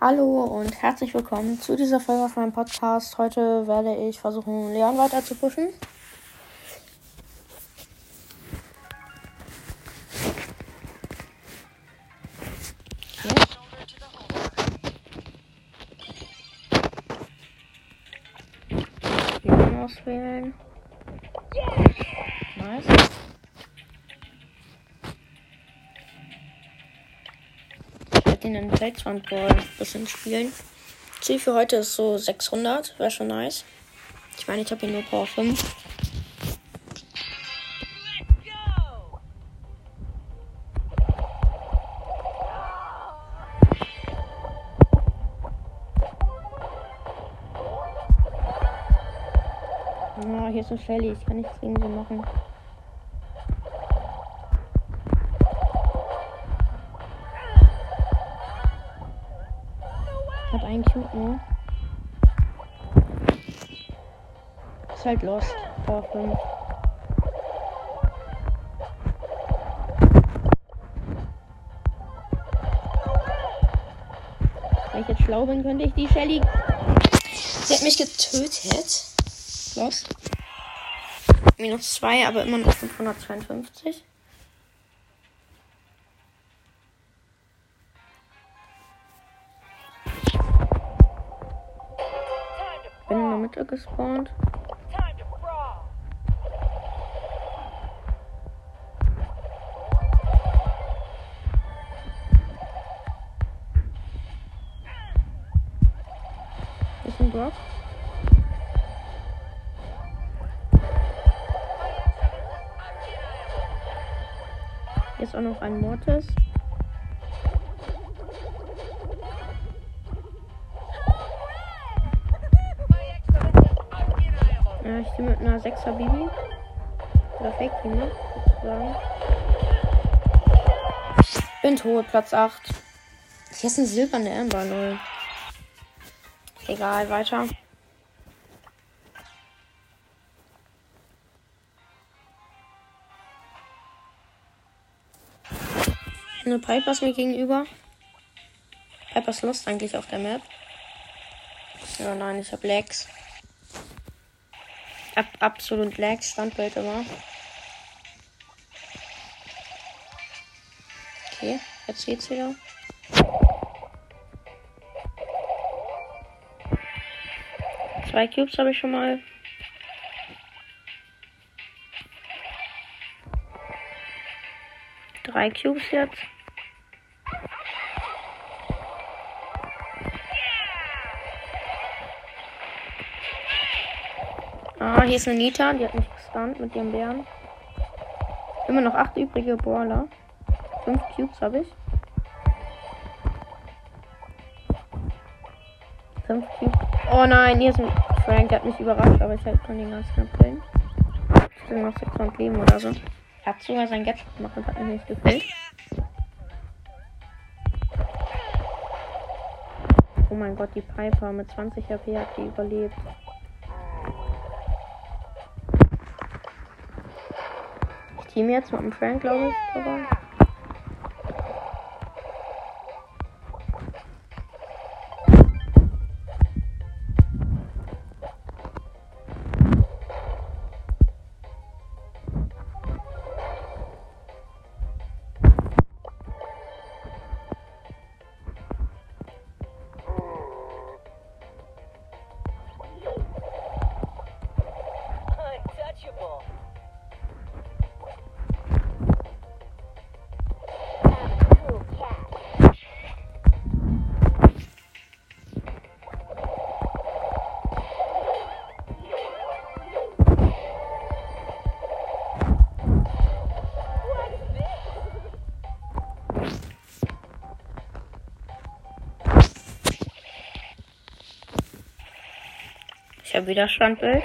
Hallo und herzlich willkommen zu dieser Folge auf meinem Podcast. Heute werde ich versuchen, Leon weiter zu pushen. Leon auswählen. Nice. Ihn in Felswandball ein bisschen spielen. Ziel für heute ist so 600, wäre schon nice. Ich meine, ich habe hier nur Power 5. Ja, hier ist eine Shelly, ich kann nichts gegen sie machen. Einen nur. Ist halt lost. Power 5. Wenn ich jetzt schlau bin, könnte ich die Shelly. Sie hat mich getötet. Lost. Minus 2, aber immer noch 552. Mitte gespawnt. Ist ein Brock. Hier ist auch noch ein Mortis. Stehe mit einer 6er Bibi. Oder Fake Team, ne? Sozusagen. Bin tot, Platz 8. Hier ist ein silberne Amber, lol. Egal, weiter. Eine Piper ist mir gegenüber. Piper ist lost eigentlich auf der Map. Ja, nein, ich hab Lags. Ab, absolut Lags, Standbild immer. Okay, jetzt geht's wieder. Zwei Cubes habe ich schon mal. Drei Cubes jetzt. Ah, hier ist eine Nita, die hat mich gestunt mit ihrem Bären. Immer noch acht übrige Brawler. Fünf Cubes habe ich. Fünf Cubes. Oh nein, hier ist ein Frank, der hat mich überrascht, aber ich halt kann den ganz knapp killen. Ich bin noch 600 Leben oder so. Er hat sogar sein Gadget gemacht und hat mir nicht gefällt. Oh mein Gott, die Piper mit 20 HP hat die überlebt. Team jetzt mit dem Frank, glaube ich, sogar. Habe wieder Standbild.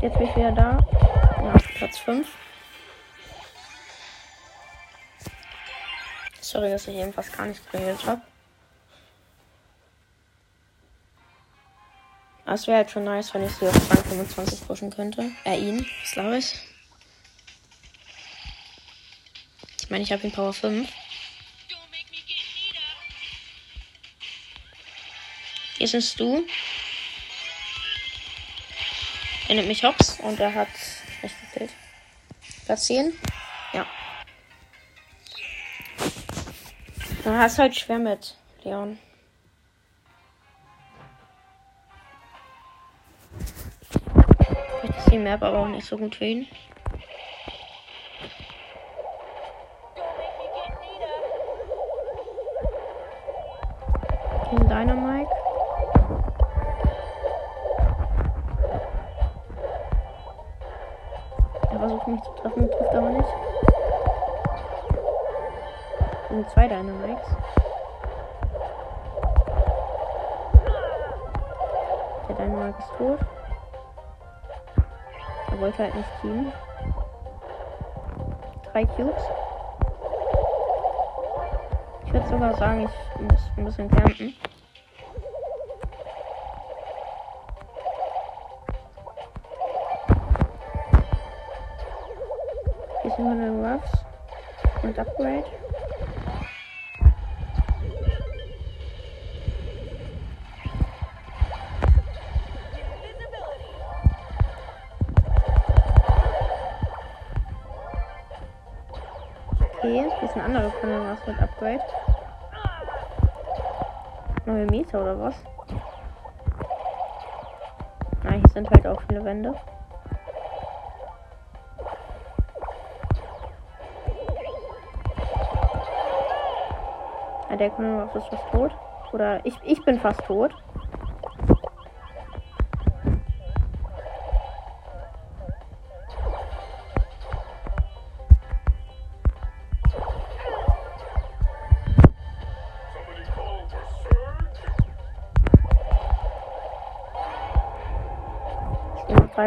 Jetzt bin ich wieder da. Ja, Platz 5. Sorry, dass ich fast gar nicht geredet habe. Aber es wäre halt schon nice, wenn ich sie auf Rang 25 pushen könnte. Äh, ihn, das glaube ich. Ich meine, ich habe ihn Power 5. Don't make me get Nita. Hier sind du. Er nimmt mich hops und er hat echt gekillt. Platz 10? Ja. Du hast halt schwer mit, Leon. Vielleicht ist die Map aber auch nicht so gut für ihn. Zwei Dynamites. Der Dynamite ist tot. Er wollte halt nicht teamen. Drei Cubes. Ich würde sogar sagen, ich muss ein bisschen campen. Hier sind meine Ruffs und Upgrade. Ein anderer Kameras mit Upgrade. Neue Meter oder was? Ah, hier sind halt auch viele Wände. Ah, der Kameras ist fast tot. Oder ich, ich bin fast tot.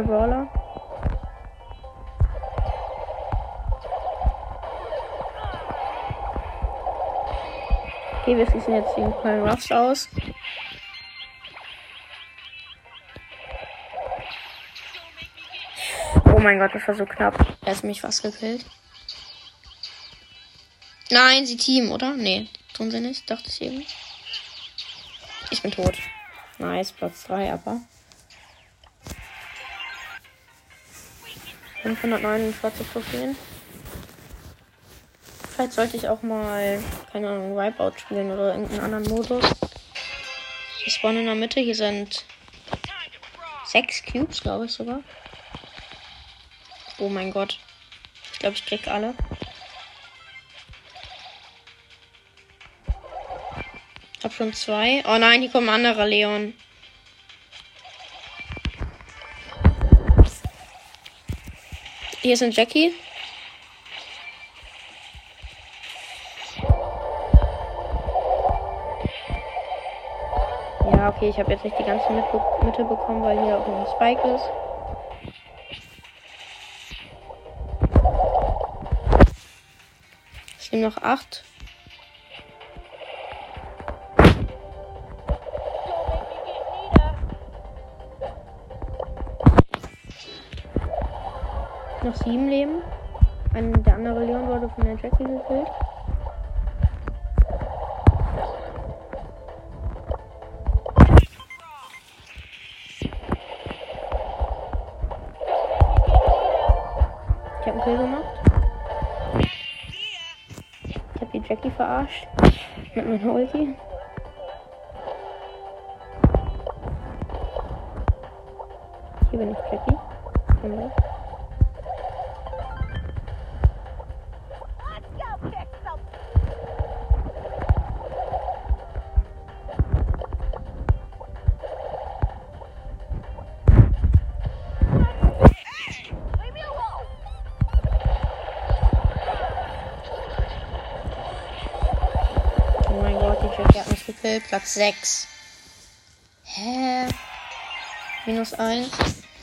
Drei Brawler. Okay, wir schließen jetzt die kleinen Ruffs aus. Oh mein Gott, das war so knapp. Er hat mich fast gekillt. Nein, sie team, oder? Nee, tun sie nicht, dachte ich eben. Ich bin tot. Nice, Platz 3, aber. 549 Trophäen. Vielleicht sollte ich auch mal, keine Ahnung, Wipeout spielen oder irgendeinen anderen Modus. Ich spawn in der Mitte. Hier sind sechs Cubes, glaube ich sogar. Oh mein Gott. Ich glaube, ich krieg alle. Hab schon zwei. Oh nein, hier kommt ein anderer Leon. Hier ist ein Jackie. Ja, okay, ich habe jetzt nicht die ganze Mitte, Mitte bekommen, weil hier auch noch ein Spike ist. Es sind noch acht. Noch sieben Leben. Ein, der andere Leon wurde von der Jackie gekillt. Ich habe einen gemacht. Ich habe die Jackie verarscht. Mit meiner Ulti. Hier bin ich Jackie. Komm weg. Gekillt. Platz 6. Hä? Minus 1.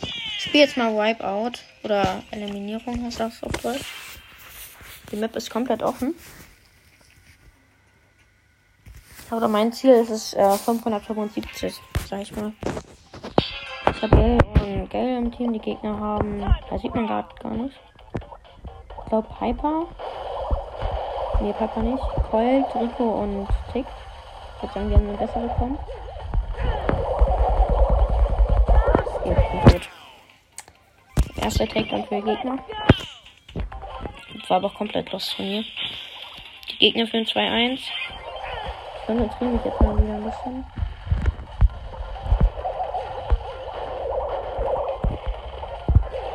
Ich spiele jetzt mal Wipeout. Oder Eliminierung heißt das auf Deutsch. Die Map ist komplett offen. Aber mein Ziel ist es äh, 575, sag ich mal. Ich habe Gale Gale im Team. Die Gegner haben. Da sieht man gerade gar nicht. Ich glaube Piper. Nee, Piper nicht. Colt, Rico und Tick. Ich würde sagen, die haben eine bessere bekommen. Okay, ich bin tot. Erster Takedown für Gegner. Das war aber komplett lost von mir. Die Gegner führen 2-1. Ich konzentriere mich jetzt mal wieder ein bisschen.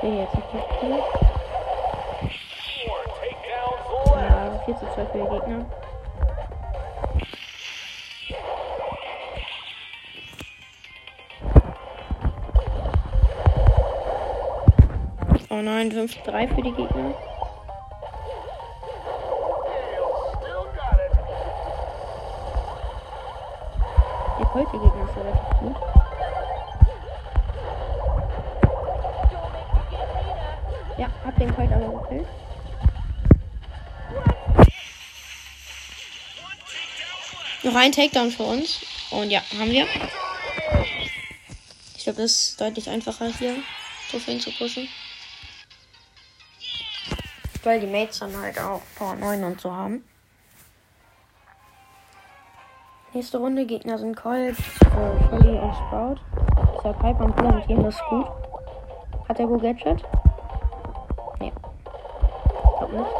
Will jetzt nicht mehr spielen. Ja, 4 zu 2 für die Gegner. Oh nein, 5-3 für die Gegner. Der Colt, Gegner ist relativ gut. Ja, hab den Colt aber gekillt. Noch ein Takedown für uns. Und ja, haben wir. Ich glaube, das ist deutlich einfacher hier, Trophäen zu pushen. Weil die Mates dann halt auch Power 9 und so haben. Nächste Runde Gegner sind Colt, äh, und Sprout. Ist der Piper und im Team, das gut. Hat der Go Gadget? Nee. Ich glaub nicht.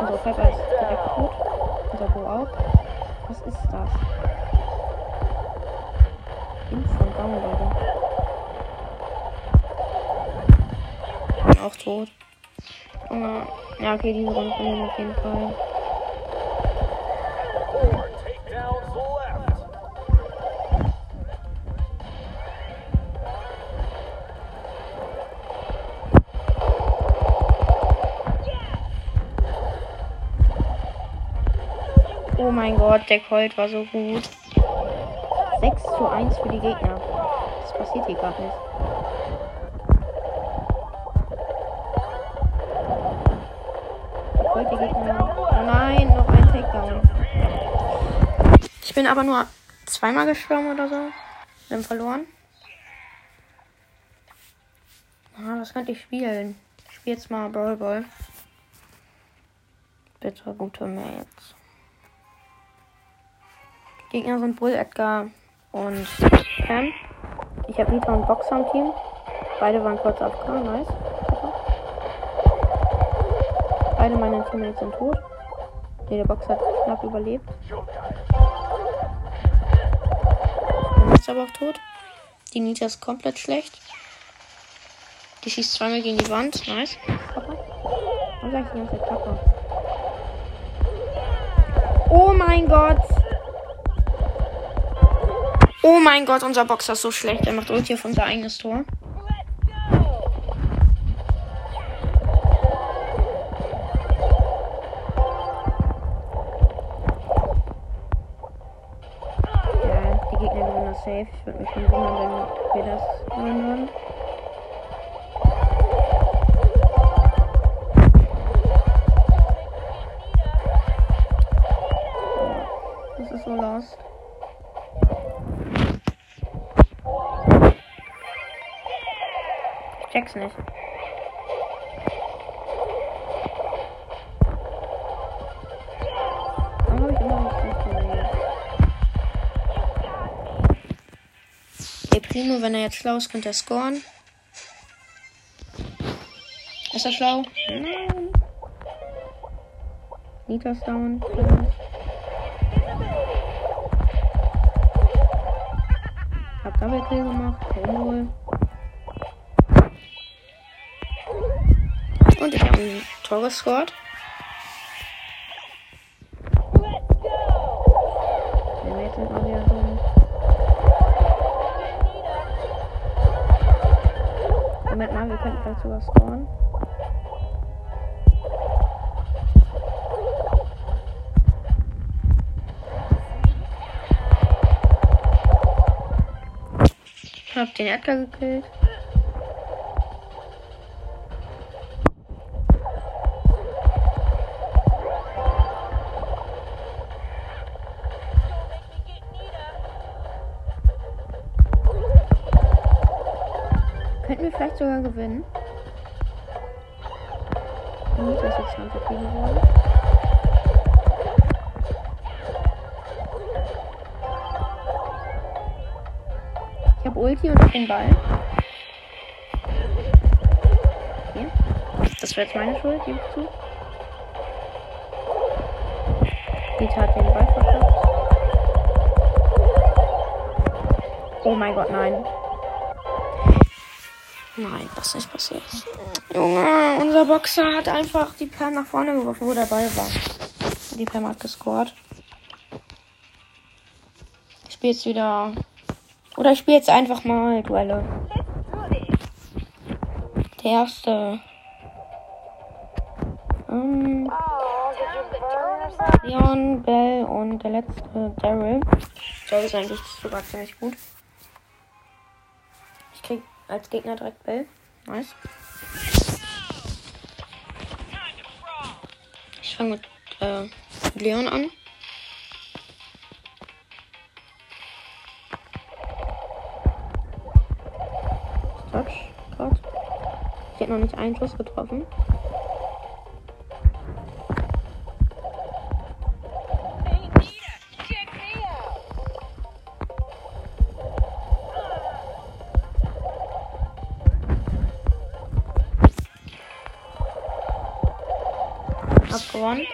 Unsere Piper ist direkt gut. Unser Go auch. Was ist das? Instant Down, Leute. Auch tot. Äh, Ja, okay, diese Runde verlieren auf jeden Fall. Oh mein Gott, der Colt war so gut. 6 zu 1 für die Gegner. Das passiert hier gerade nicht. Bin aber nur zweimal gestorben oder so. Haben verloren. Ah, was könnte ich spielen? Ich spiele jetzt mal Brawl Ball. Bitte gute Mates. Gegner sind Bull, Edgar und Pam. Ich habe Nita und Boxer im Team. Beide waren kurz auf K, nice. Beide meine Teammates sind tot. Nee, der Boxer hat knapp überlebt. Ist aber auch tot. Die Nita ist komplett schlecht. Die schießt zweimal gegen die Wand. Nice. Papa. Was sag ich die ganze Zeit Papa? Oh mein Gott. Oh mein Gott, unser Boxer ist so schlecht. Er macht Ulti auf unser eigenes Tor. Safe. Ich würde mich schon wundern, wenn wir das würden. Das ist so lost. Ich check's nicht. Primo, wenn er jetzt schlau ist, könnte er scoren. Ist er schlau? Nein. Nita ist down. Hab Double Kill gemacht. Jawohl. Und ich habe ein Tor gescored. Den Edgar gekillt. Könnten wir vielleicht sogar gewinnen. Miete ist jetzt 20 geworden. Ich Ulti und den Ball. Okay. Das wäre jetzt meine Schuld, gebe ich zu. Dieter hat den Ball verpasst. Oh mein Gott, nein. Nein, das ist nicht passiert. Junge, unser Boxer hat einfach die Pam nach vorne geworfen, wo der Ball war. Die Pam hat gescored. Ich spiele jetzt wieder. Oder ich spiele jetzt einfach mal Duelle. Der erste. Ähm, Leon, Bell und der letzte Daryl. Daryl ist eigentlich sogar ziemlich gut. Ich krieg als Gegner direkt Bell. Nice. Ich fange mit äh, Leon an. Touch, Gott. Ich hätte noch nicht einen Schuss getroffen. Hey, Nita, check me out. Hab gewonnen.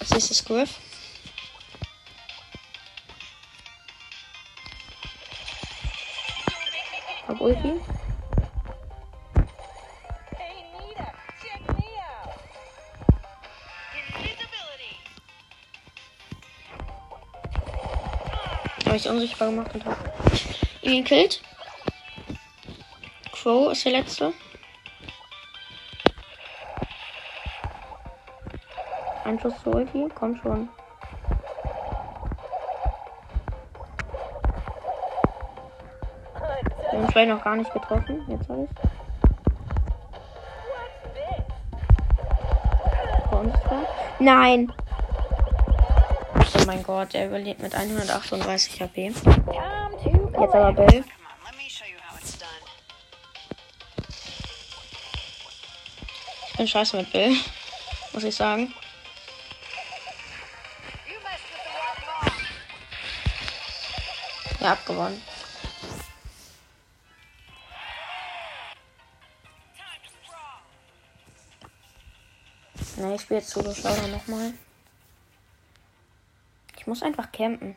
Als nächstes Griff. Invisibility. Habe ich unsichtbar gemacht und hab ihn gekillt. Crow ist der letzte. Ein Schuss zu Ulti, komm schon. Vielleicht noch gar nicht getroffen. Jetzt habe ich. Nein! Oh mein Gott, er überlebt mit 138 HP. Jetzt aber Bell. Ich bin scheiße mit Bill. Muss ich sagen. Ja, abgewonnen. Ne, ich spiele jetzt Solo Showdown nochmal. Ich muss einfach campen.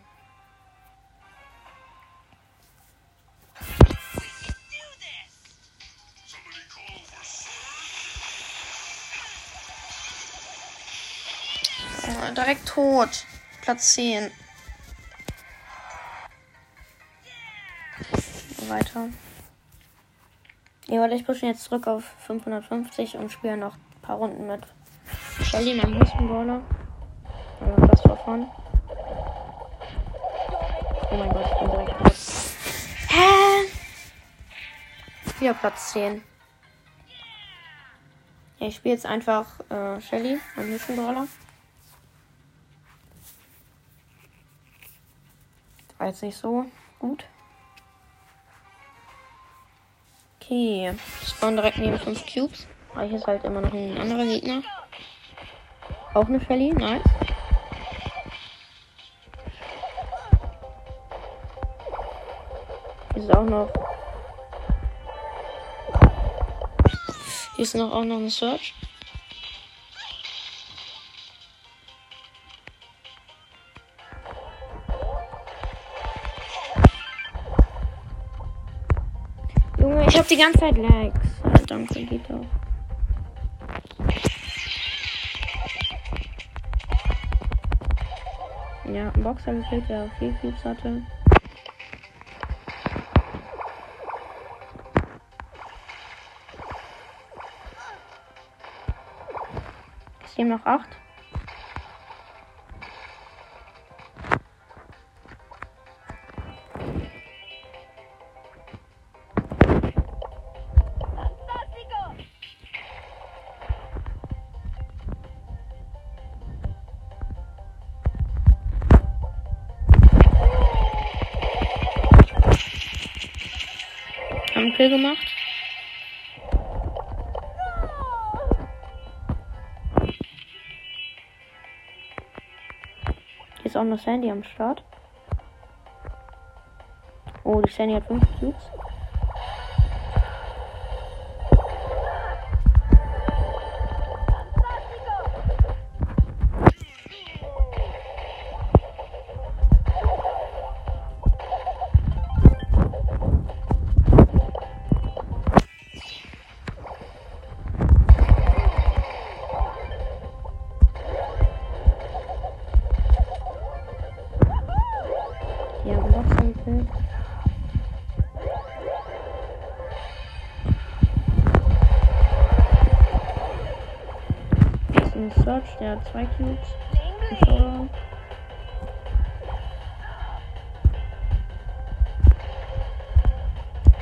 Direkt tot. Platz 10. Weiter. Ja, warte, ich pushe jetzt zurück auf 550 und spiele noch ein paar Runden mit Shelly, meinem höchsten Brawler. Ja, das war von. Oh mein Gott, ich bin direkt tot. Hä? Wieder Platz 10. Ja, ich spiele jetzt einfach äh, Shelly, meinen höchsten Brawler. War jetzt nicht so gut. Okay. Spawn direkt neben 5 Cubes. Aber hier ist halt immer noch ein anderer Gegner. Auch eine Shelly, nice. Hier ist auch noch. Hier ist noch auch noch eine Search. Junge, ich hab die ganze Zeit Lags. Ja, danke, geht doch. Ja, ein Boxer gekillt, der vier Cubes hatte. Es leben noch acht. Kill gemacht. Hier ist auch noch Sandy am Start. Oh, die Shani hat 5 Cubes. Haben doch schon gekillt. Hier ist ein Search, der hat zwei Cubes. Ein.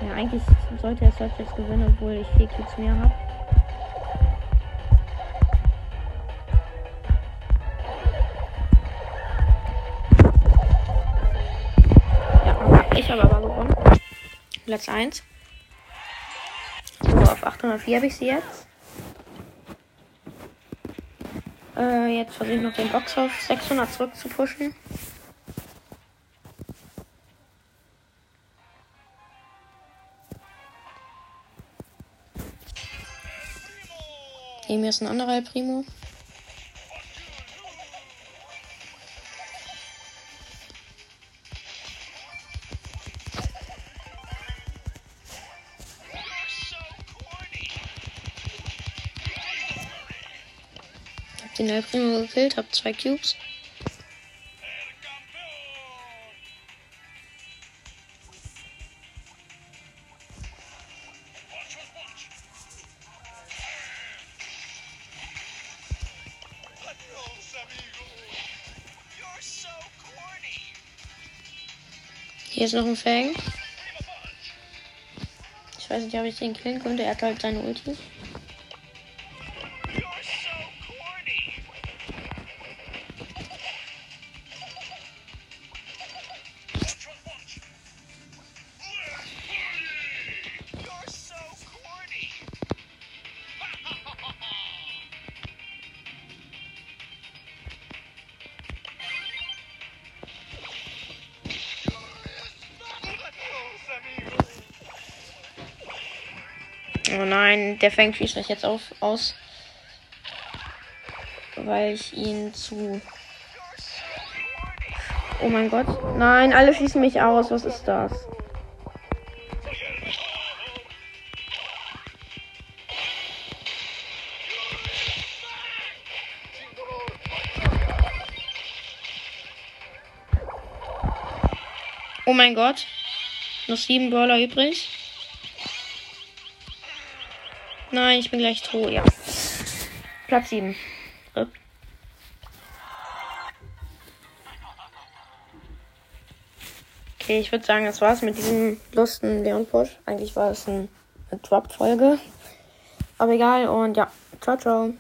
Ja, eigentlich sollte der Search jetzt gewinnen, obwohl ich vier Cubes mehr habe. Platz 1. So, auf 804 habe ich sie jetzt. Äh, jetzt versuche ich noch den Box auf 600 zurück zu pushen. Neben mir ist ein anderer Primo. Den El Primo gekillt, hab zwei Cubes. Hier ist noch ein Fang. Ich weiß nicht, ob ich den killen könnte. Er hat halt seine Ulti. Der Fang schießt mich jetzt auf, aus. Weil ich ihn zu. Oh mein Gott. Nein, alle schießen mich aus. Was ist das? Oh mein Gott. Noch sieben Brawler übrig. Nein, ich bin gleich tot, ja. Platz 7. Okay, ich würde sagen, das war's mit diesem lustigen Leon Push. Eigentlich war es ein, eine Drop-Folge. Aber egal und ja, ciao, ciao.